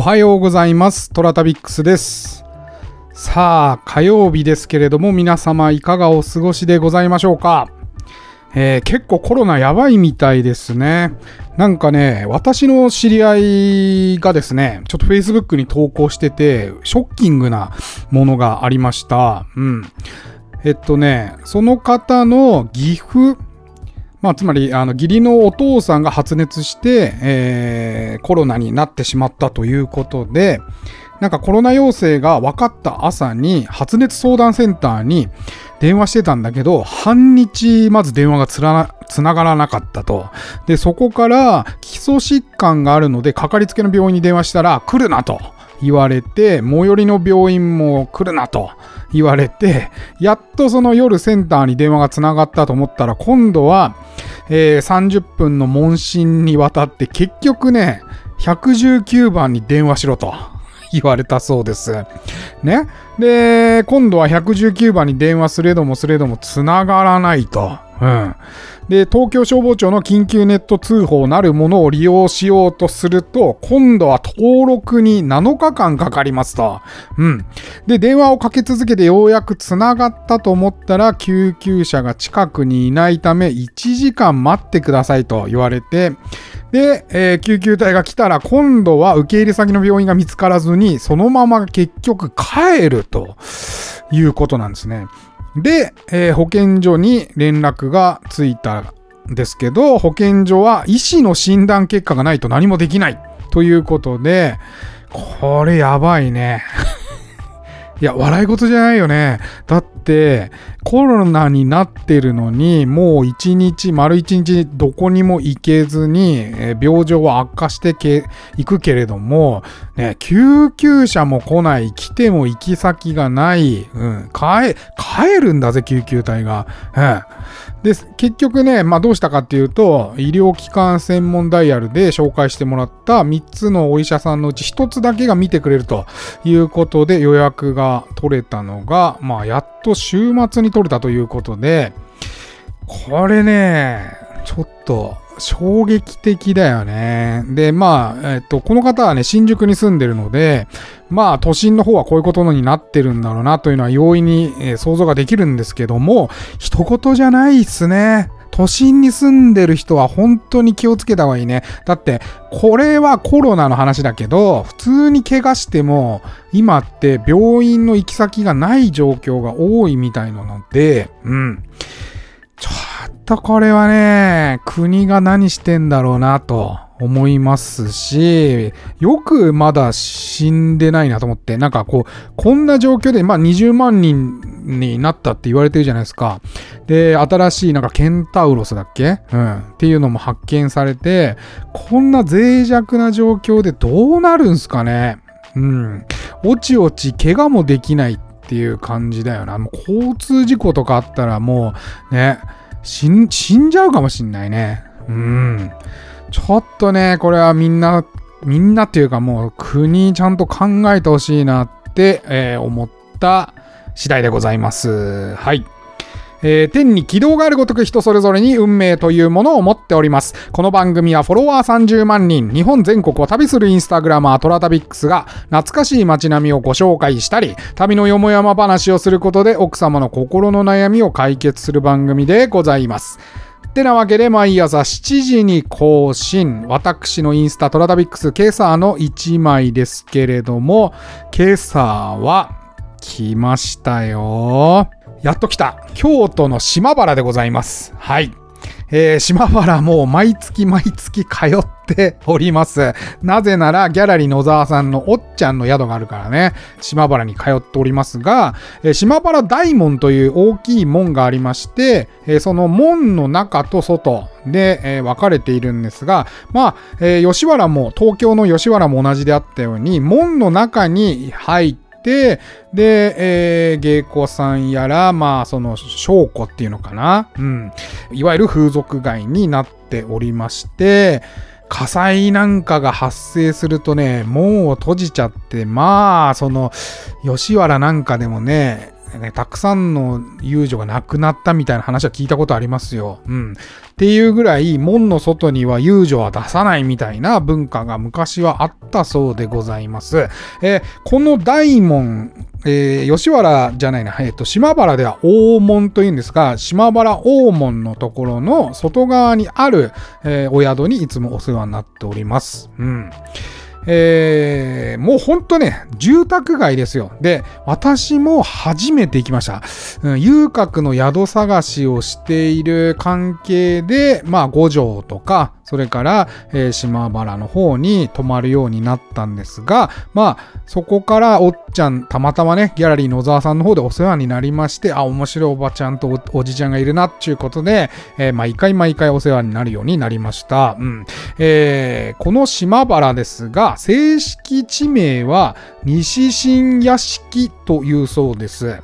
おはようございます。トラタビックスです。さあ、火曜日ですけれども、皆様いかがお過ごしでございましょうか。えー結構コロナやばいみたいですね。なんかね、私の知り合いがですね、ちょっと Facebook に投稿してて、ショッキングなものがありました。うん。えっとね、その方の岐阜、まあ、つまり、あの、義理のお父さんが発熱して、えーコロナになってしまったということで、なんかコロナ陽性が分かった朝に発熱相談センターに電話してたんだけど、半日まず電話がつらな、つながらなかったと。で、そこから基礎疾患があるので、かかりつけの病院に電話したら来るなと言われて、最寄りの病院も来るなと言われて、やっとその夜センターに電話がつながったと思ったら、今度は、えー30分の問診にわたって結局ね、119番に電話しろと 言われたそうです。ね。で、今度は119番に電話すれどもすれども繋がらないと。うん。で、東京消防庁の緊急ネット通報なるものを利用しようとすると、今度は登録に7日間かかりますと。うん。で、電話をかけ続けてようやく繋がったと思ったら、救急車が近くにいないため、1時間待ってくださいと言われて、で、えー救急隊が来たら今度は受け入れ先の病院が見つからずにそのまま結局帰るということなんですね。で、えー保健所に連絡がついたんですけど保健所は医師の診断結果がないと何もできないということでこれやばいね。いや、笑い事じゃないよね。だって、コロナになってるのに、もう一日、丸一日、どこにも行けずに、えー病状は悪化してけ、行くけれども、ね、救急車も来ない、来ても行き先がない、うん、帰、帰るんだぜ、救急隊が。うん。で、結局ね、まあどうしたかっていうと、医療機関専門ダイヤルで紹介してもらった3つのお医者さんのうち1つだけが見てくれるということで予約が取れたのが、まあやっと週末に取れたということで、これね、ちょっと衝撃的だよね。で、まあ、えっと、この方はね、新宿に住んでるので、まあ、都心の方はこういうことになってるんだろうなというのは容易に、えー想像ができるんですけども、一言じゃないっすね。都心に住んでる人は本当に気をつけた方がいいね。だって、これはコロナの話だけど、普通に怪我しても、今って病院の行き先がない状況が多いみたいなので、うん。とこれはね、国が何してんだろうなと思いますし、よくまだ死んでないなと思って、なんかこう、こんな状況で、まあ20万人になったって言われてるじゃないですか。で、新しいなんかケンタウロスだっけ？うん。っていうのも発見されて、こんな脆弱な状況でどうなるんすかね？うん。おちおち怪我もできないっていう感じだよな。もう交通事故とかあったらもうね、死ん死んじゃうかもしんないね。うん。ちょっとね、これはみんな、みんなっていうかもう国ちゃんと考えてほしいなって、えー思った次第でございます。はい。えー天に軌道があるごとく人それぞれに運命というものを持っております。この番組はフォロワー30万人、日本全国を旅するインスタグラマートラタビックスが懐かしい街並みをご紹介したり、旅のよもやま話をすることで奥様の心の悩みを解決する番組でございます。ってなわけで毎朝7時に更新。私のインスタトラタビックス今朝の1枚ですけれども、今朝は来ましたよ。やっと来た。京都の島原でございます。はい。えー島原も毎月毎月通っております。なぜならギャラリー野沢さんのおっちゃんの宿があるからね、島原に通っておりますが、えー島原大門という大きい門がありまして、えーその門の中と外で、えー分かれているんですが、まあ、えー吉原も、東京の吉原も同じであったように、門の中に入って、で、えー芸妓さんやら、まあ、その、証拠っていうのかな？うん。いわゆる風俗街になっておりまして、火災なんかが発生するとね、門を閉じちゃって、まあ、その、吉原なんかでもね、ね、たくさんの遊女が亡くなったみたいな話は聞いたことありますよ。うん。っていうぐらい、門の外には遊女は出さないみたいな文化が昔はあったそうでございます。えー、この大門、えー、吉原じゃないな、えっ、ー、と、島原では大門というんですが、島原大門のところの外側にある、え、お宿にいつもお世話になっております。うん。えー、もうほんとね、住宅街ですよ。で、私も初めて行きました。うん、遊郭の宿探しをしている関係で、まあ、五条とか、それから、えー、島原の方に泊まるようになったんですが、まあ、そこからおっちゃん、たまたまね、ギャラリー野沢さんの方でお世話になりまして、あ、面白いおばちゃんとおじちゃんがいるなっていうことで、えー、毎回毎回お世話になるようになりました。うん。えー、この島原ですが、正式地名は西新屋敷というそうです。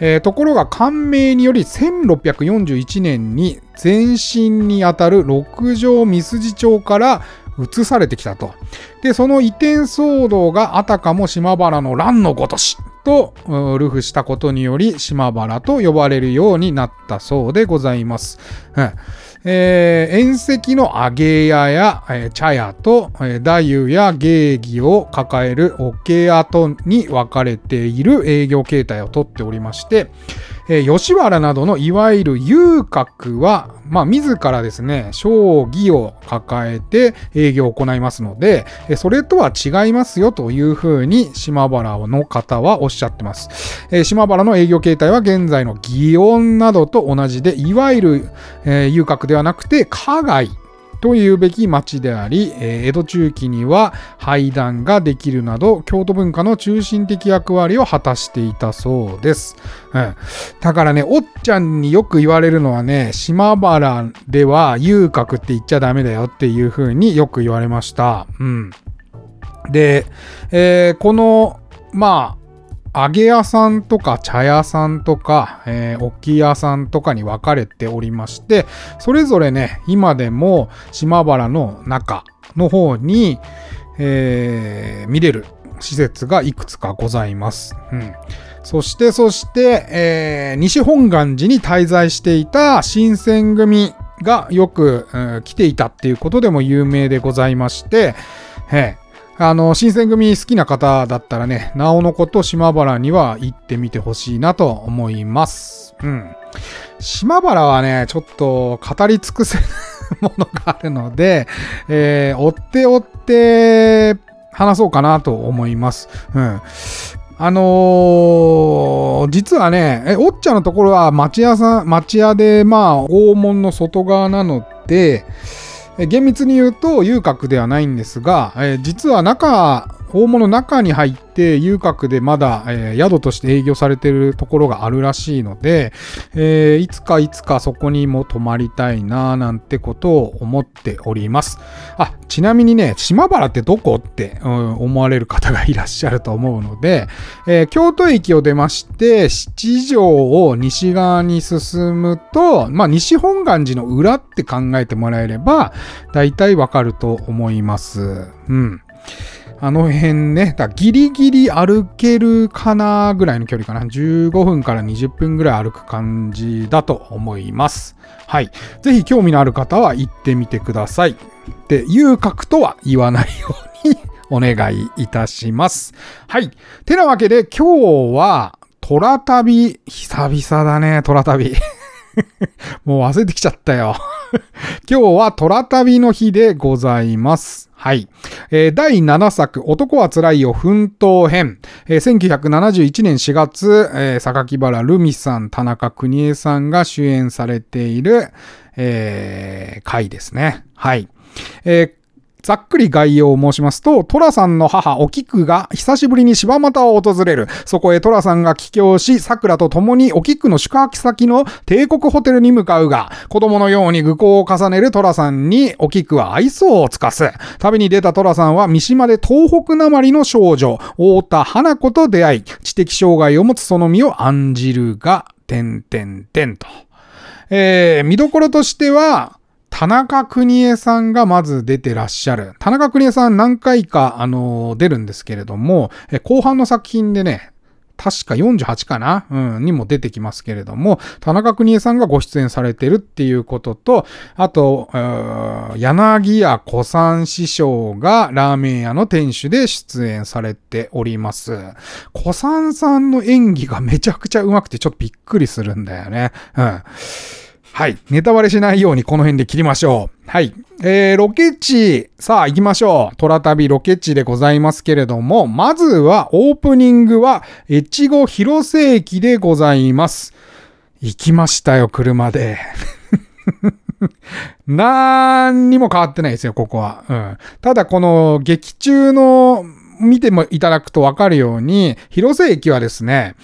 えー、ところが官名により1641年に前身にあたる六条三筋町から移されてきたと。で、その移転騒動があたかも島原の乱のごとしとルフしたことにより島原と呼ばれるようになったそうでございます。うんえー、縁石の揚げ屋や、えー、茶屋と、えー、太夫や芸妓を抱える桶屋とに分かれている営業形態をとっておりまして、えー、吉原などのいわゆる遊郭は、まあ、自らですね、将棋を抱えて営業を行いますので、えー、それとは違いますよというふうに島原の方はおっしゃってます。えー、島原の営業形態は現在の祇園などと同じで、いわゆる、え、遊郭ではなくて、加害というべき町であり、江戸中期には廃壇ができるなど、京都文化の中心的役割を果たしていたそうです。うん、だからね、おっちゃんによく言われるのはね、島原では遊郭って言っちゃダメだよっていう風によく言われました。うん。で、えー、この、まあ、揚げ屋さんとか茶屋さんとか、えー、置屋さんとかに分かれておりまして、それぞれね、今でも島原の中の方に、えー、見れる施設がいくつかございます。うん、そして、そして、えー、西本願寺に滞在していた新選組がよく、うん、来ていたっていうことでも有名でございまして、あの、新選組好きな方だったらね、なおのこと島原には行ってみてほしいなと思います。うん。島原はね、ちょっと語り尽くせるものがあるので、えー、追って追って話そうかなと思います。うん。あのー、実はね、え、おっちゃんのところは町屋さん、町屋で、まあ、大門の外側なので、厳密に言うと遊郭ではないんですが、え実は中、大物中に入って遊郭でまだ、えー、宿として営業されているところがあるらしいので、えー、いつかいつかそこにも泊まりたいななんてことを思っております。あ、ちなみにね、島原ってどこって、うん、思われる方がいらっしゃると思うので、えー、京都駅を出まして、七条を西側に進むと、まあ、西本願寺の裏って考えてもらえれば、大体わかると思います。うん。あの辺ね、だギリギリ歩けるかなぐらいの距離かな。15分から20分ぐらい歩く感じだと思います。はい。ぜひ興味のある方は行ってみてください。で、遊郭とは言わないようにお願いいたします。はい。てなわけで今日は、虎旅、久々だね、虎旅。もう忘れてきちゃったよ 今日は虎旅の日でございます。はい。えー、第7作、男は辛いよ奮闘編。えー、1971年4月、えー、榊原ルミさん、田中邦衛さんが主演されている、えー、回ですね。はい。えーざっくり概要を申しますと、トラさんの母、お菊が久しぶりに柴又を訪れる。そこへトラさんが帰郷し、桜と共にお菊の宿泊先の帝国ホテルに向かうが、子供のように愚行を重ねるトラさんにお菊は愛想を尽かす。旅に出たトラさんは三島で東北なまりの少女、太田花子と出会い、知的障害を持つその身を案じるが、てんてんてんと。えー、見どころとしては、田中邦衛さんがまず出てらっしゃる。田中邦衛さん何回か、あのー、出るんですけれども、え後半の作品でね、確か48かな？うん、にも出てきますけれども、田中邦衛さんがご出演されてるっていうことと、あと、柳家小三師匠がラーメン屋の店主で出演されております。小三さんの演技がめちゃくちゃ上手くてちょっとびっくりするんだよね。うん。はい。ネタバレしないようにこの辺で切りましょう。はい。えー、ロケ地、さあ行きましょう。虎旅ロケ地でございますけれども、まずはオープニングは、越後広瀬駅でございます。行きましたよ、車で。何にも変わってないですよ、ここは。うん。ただ、この劇中の見てもいただくとわかるように、広瀬駅はですね、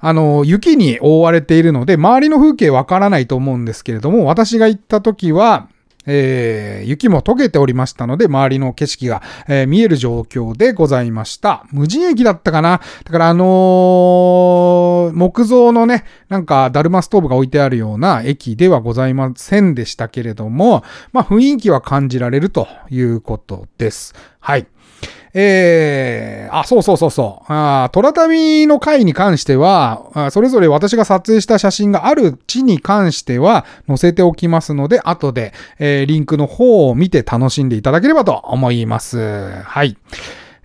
あの、雪に覆われているので、周りの風景わからないと思うんですけれども、私が行った時は、えー、雪も溶けておりましたので、周りの景色が、えー、見える状況でございました。無人駅だったかなだからあのー、木造のね、なんか、だるまストーブが置いてあるような駅ではございませんでしたけれども、まあ、雰囲気は感じられるということです。はい。えー、あ、そうそうそうそう。あトラタミの回に関しては、それぞれ私が撮影した写真がある地に関しては載せておきますので、後で、えー、リンクの方を見て楽しんでいただければと思います。はい。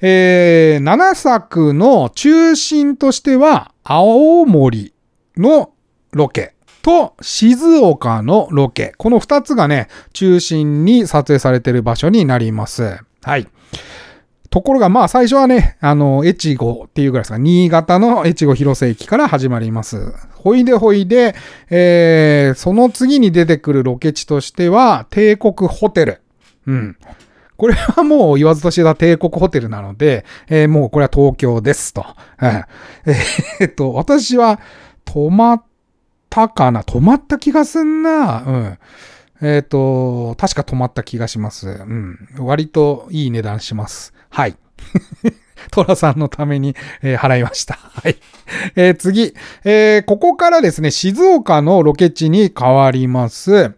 えー、7作の中心としては、青森のロケと静岡のロケ。この2つがね、中心に撮影されている場所になります。はい。ところが、まあ最初はね、あの、越後っていうぐらいですか、新潟の越後広瀬駅から始まります。ほいでほいで、えー、その次に出てくるロケ地としては、帝国ホテル。うん。これはもう言わずと知れた帝国ホテルなので、えー、もうこれは東京ですと。うん、えー、っと、私は泊まったかな？泊まった気がすんな。うん。えっ、ー、と、確か止まった気がします。うん。割といい値段します。はい。トラさんのために、えー、払いました。はい。えー、次、えー、ここからですね、静岡のロケ地に変わります。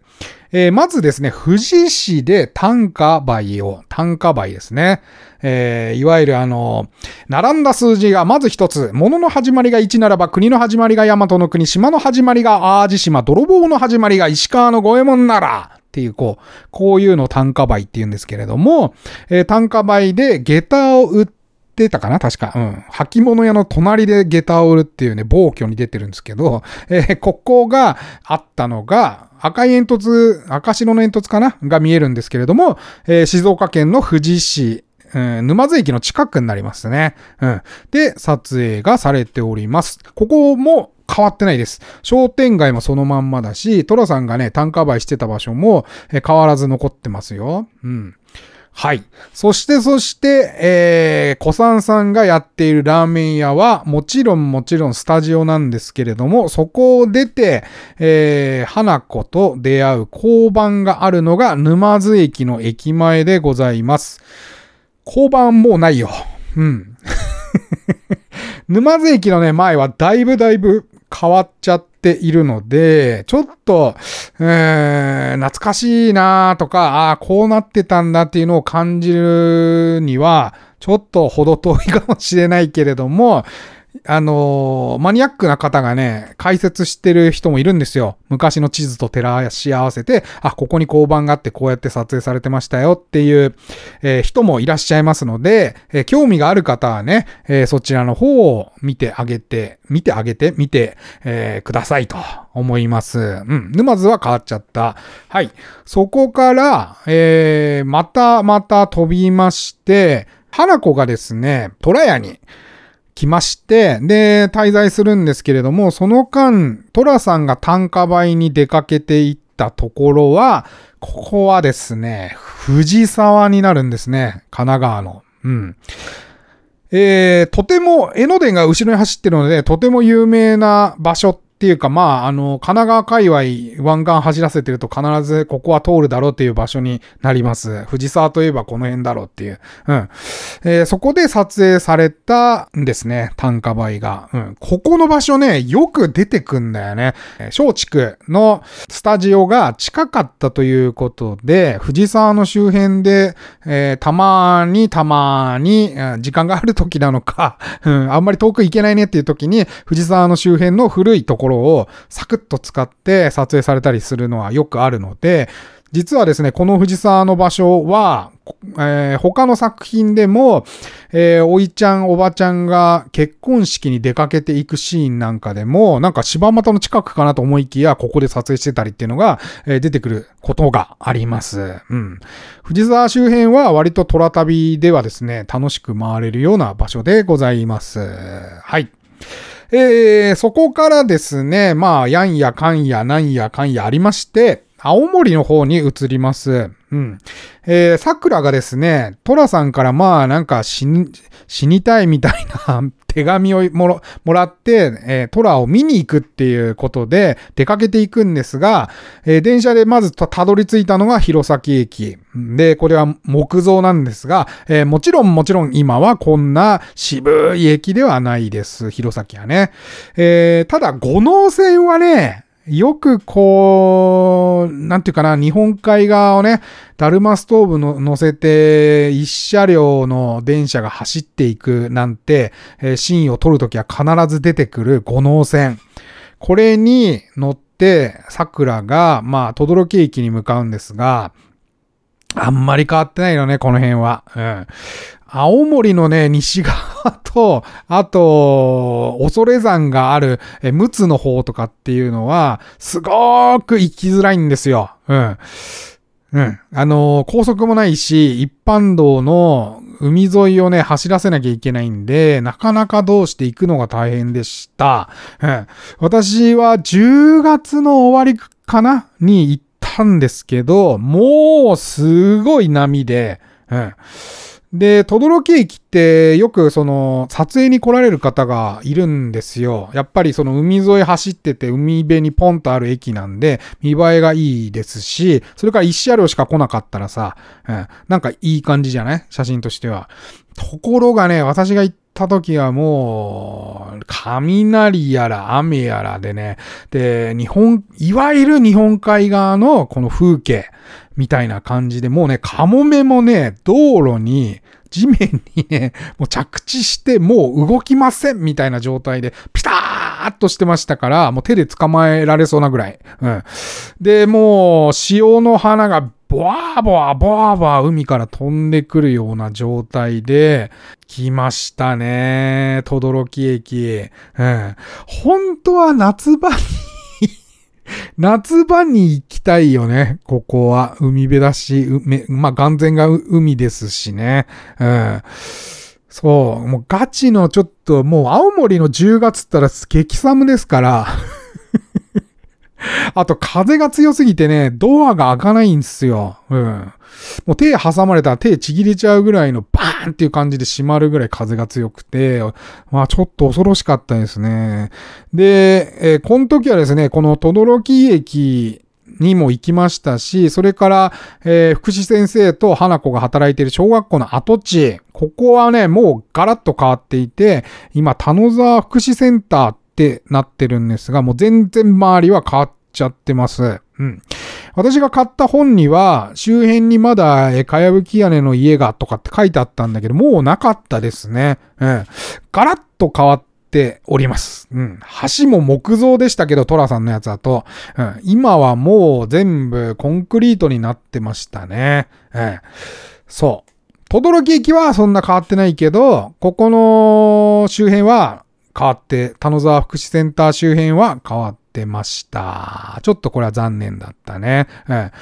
えー、まずですね、富士市で単価倍を、単価倍ですね。えー、いわゆるあの、並んだ数字がまず一つ、物の始まりが1ならば国の始まりが大和の国、島の始まりが淡路島、泥棒の始まりが石川の五右衛門なら、っていう、こう、こういうの単価売って言うんですけれども、えー、単価売で下駄を売ってたかな確か。うん。履物屋の隣で下駄を売るっていうね、暴挙に出てるんですけど、えー、ここがあったのが、赤い煙突、赤白の煙突かな？が見えるんですけれども、えー、静岡県の富士市、うん、沼津駅の近くになりますね。うん。で、撮影がされております。ここも変わってないです。商店街もそのまんまだし、トラさんがね、単価売してた場所も、え変わらず残ってますよ。うん。はい。そしてそして、えー、小さんさんがやっているラーメン屋は、もちろんもちろんスタジオなんですけれども、そこを出て、えー、花子と出会う交番があるのが沼津駅の駅前でございます。交番もうないよ。うん。沼津駅のね、前はだいぶだいぶ変わっちゃっているので、ちょっと、えー、懐かしいなとか、ああ、こうなってたんだっていうのを感じるには、ちょっと程遠いかもしれないけれども、あのー、マニアックな方がね、解説してる人もいるんですよ。昔の地図と照らし合わせて、あ、ここに交番があってこうやって撮影されてましたよっていう、えー、人もいらっしゃいますので、えー、興味がある方はね、えそちらの方を見てあげて、見てあげて、見て、えくださいと思います。うん。沼津は変わっちゃった。はい。そこから、えーまたまた飛びまして、花子がですね、虎屋に、来まして、で、滞在するんですけれども、その間、トラさんが単価倍に出かけていったところは、ここはですね、藤沢になるんですね。神奈川の。うん。えー、とても、江ノ電が後ろに走ってるので、とても有名な場所っていうか、まあ、あの、神奈川界隈湾岸走らせてると必ずここは通るだろうっていう場所になります。藤沢といえばこの辺だろうっていう。うん。えー、そこで撮影されたんですね。単価倍が。うん。ここの場所ね、よく出てくんだよね。松竹のスタジオが近かったということで、藤沢の周辺で、えー、たまにたまに、時間がある時なのか、うん、あんまり遠く行けないねっていう時に、藤沢の周辺の古いところころをサクッと使って撮影されたりするのはよくあるので、実はですね、この藤沢の場所は、えー、他の作品でも、えー、おいちゃん、おばちゃんが結婚式に出かけていくシーンなんかでも、なんか柴又の近くかなと思いきや、ここで撮影してたりっていうのが、えー、出てくることがあります。うん。藤沢周辺は割と虎旅ではですね、楽しく回れるような場所でございます。はい。えー、そこからですね、まあ、やんやかんやなんやかんやありまして、青森の方に移ります。うん。えー、桜がですね、トラさんからまあなんか死に、死にたいみたいな 手紙をもらって、えー、トラを見に行くっていうことで出かけていくんですが、えー、電車でまずたどり着いたのが弘前駅。で、これは木造なんですが、えー、もちろんもちろん今はこんな渋い駅ではないです。弘前はね。えー、ただ、五能線はね、よくこう、なんていうかな、日本海側をね、ダルマストーブの乗せて、一車両の電車が走っていくなんて、えー、シーンを撮るときは必ず出てくる五能線。これに乗って、桜が、まあ、轟駅に向かうんですが、あんまり変わってないよね、この辺は。うん。青森のね、西側と、あと、恐山がある、え、陸奥の方とかっていうのは、すごーく行きづらいんですよ。うん。うん。あの高速もないし、一般道の海沿いをね、走らせなきゃいけないんで、なかなかどうして行くのが大変でした。うん。私は10月の終わりかなに行ったんですけど、もうすごい波で、うん。で、轟駅ってよくその撮影に来られる方がいるんですよ。やっぱりその海沿い走ってて海辺にポンとある駅なんで見栄えがいいですし、それから一車両しか来なかったらさ、うん、なんかいい感じじゃない？写真としては。ところがね、私が行ったた時はもう、雷やら雨やらでね、で、日本、いわゆる日本海側のこの風景みたいな感じで、もうね、カモメもね、道路に、地面にね、もう着地してもう動きませんみたいな状態で、ピターっとしてましたから、もう手で捕まえられそうなぐらい。うん。で、もう、潮の花がボワーボワーボワーボワー海から飛んでくるような状態で、来ましたね。轟駅。うん。本当は夏場に 夏場に行きたいよね。ここは。海辺だし、まあ、眼前が海ですしね。うん。そう。もうガチのちょっと、もう青森の10月ったら激寒ですから あと風が強すぎてね、ドアが開かないんですよ。うん。もう手挟まれたら手ちぎれちゃうぐらいのバーンっていう感じで閉まるぐらい風が強くて、まあちょっと恐ろしかったですね。で、えー、この時はですね、この轟駅にも行きましたし、それから、えー、福祉先生と花子が働いている小学校の跡地、ここはね、もうガラッと変わっていて、今、田野沢福祉センターってなってるんですが、もう全然周りは変わっちゃってます。うん。私が買った本には、周辺にまだ、え、かやぶき屋根の家がとかって書いてあったんだけど、もうなかったですね。うん。ガラッと変わっております。うん。橋も木造でしたけど、トラさんのやつだと。うん。今はもう全部コンクリートになってましたね。うん。そう。轟駅はそんな変わってないけど、ここの周辺は変わって、田野沢福祉センター周辺は変わって、ました。ちょっとこれは残念だったね。うん、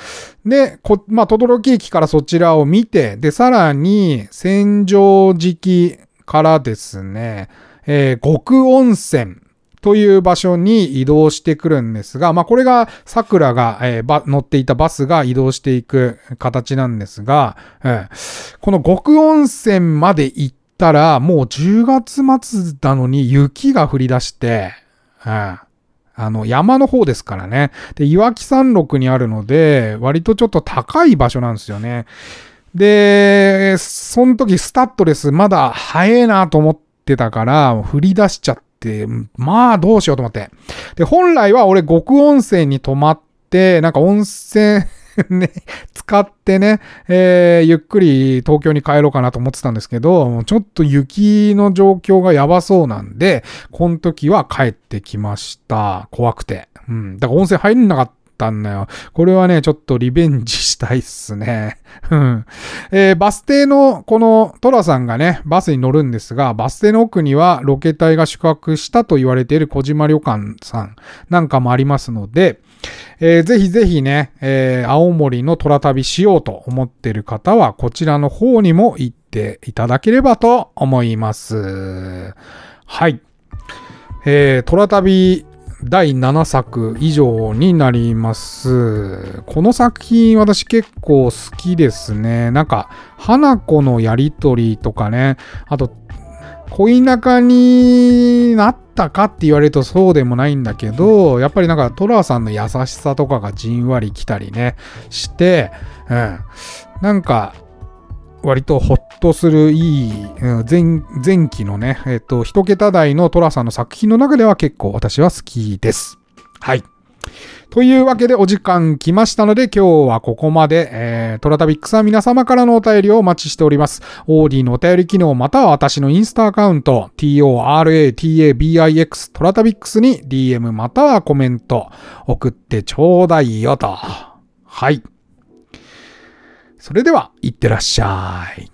で、こ、まあ、轟駅からそちらを見て、で、さらに、千畳敷からですね、えー、極温泉という場所に移動してくるんですが、まあ、これが桜が、えー、乗っていたバスが移動していく形なんですが、えー、この極温泉まで行ったら、もう10月末なのに雪が降り出して、うんあの、山の方ですからね。で、岩木山麓にあるので、割とちょっと高い場所なんですよね。で、その時スタッドレスまだ早いなと思ってたから、振り出しちゃって、まあどうしようと思って。で、本来は俺極温泉に泊まって、なんか温泉 ね、使ってね、えー、ゆっくり東京に帰ろうかなと思ってたんですけど、ちょっと雪の状況がやばそうなんで、この時は帰ってきました。怖くて。うん。だから温泉入んなかったたんだよ。これはね、ちょっとリベンジしたいっすね。うん。えー、バス停の、このトラさんがね、バスに乗るんですが、バス停の奥にはロケ隊が宿泊したと言われている小島旅館さんなんかもありますので、えー、ぜひぜひね、えー、青森の虎旅しようと思ってる方は、こちらの方にも行っていただければと思います。はい。えー、虎旅第7作以上になります。この作品私結構好きですね。なんか、花子のやりとりとかね、あと、恋仲になったかって言われるとそうでもないんだけど、やっぱりなんかトラさんの優しさとかがじんわり来たりね、して、うん。なんか、割とほっとするいい、前前期のね、えっ、と、一桁台のトラさんの作品の中では結構私は好きです。はい。というわけでお時間来ましたので今日はここまで、えー、トラタビックスは皆様からのお便りをお待ちしております。オーディのお便り機能または私のインスタアカウント toratabix トラタビックスに DM またはコメント送ってちょうだいよと。はい。それでは、いってらっしゃい。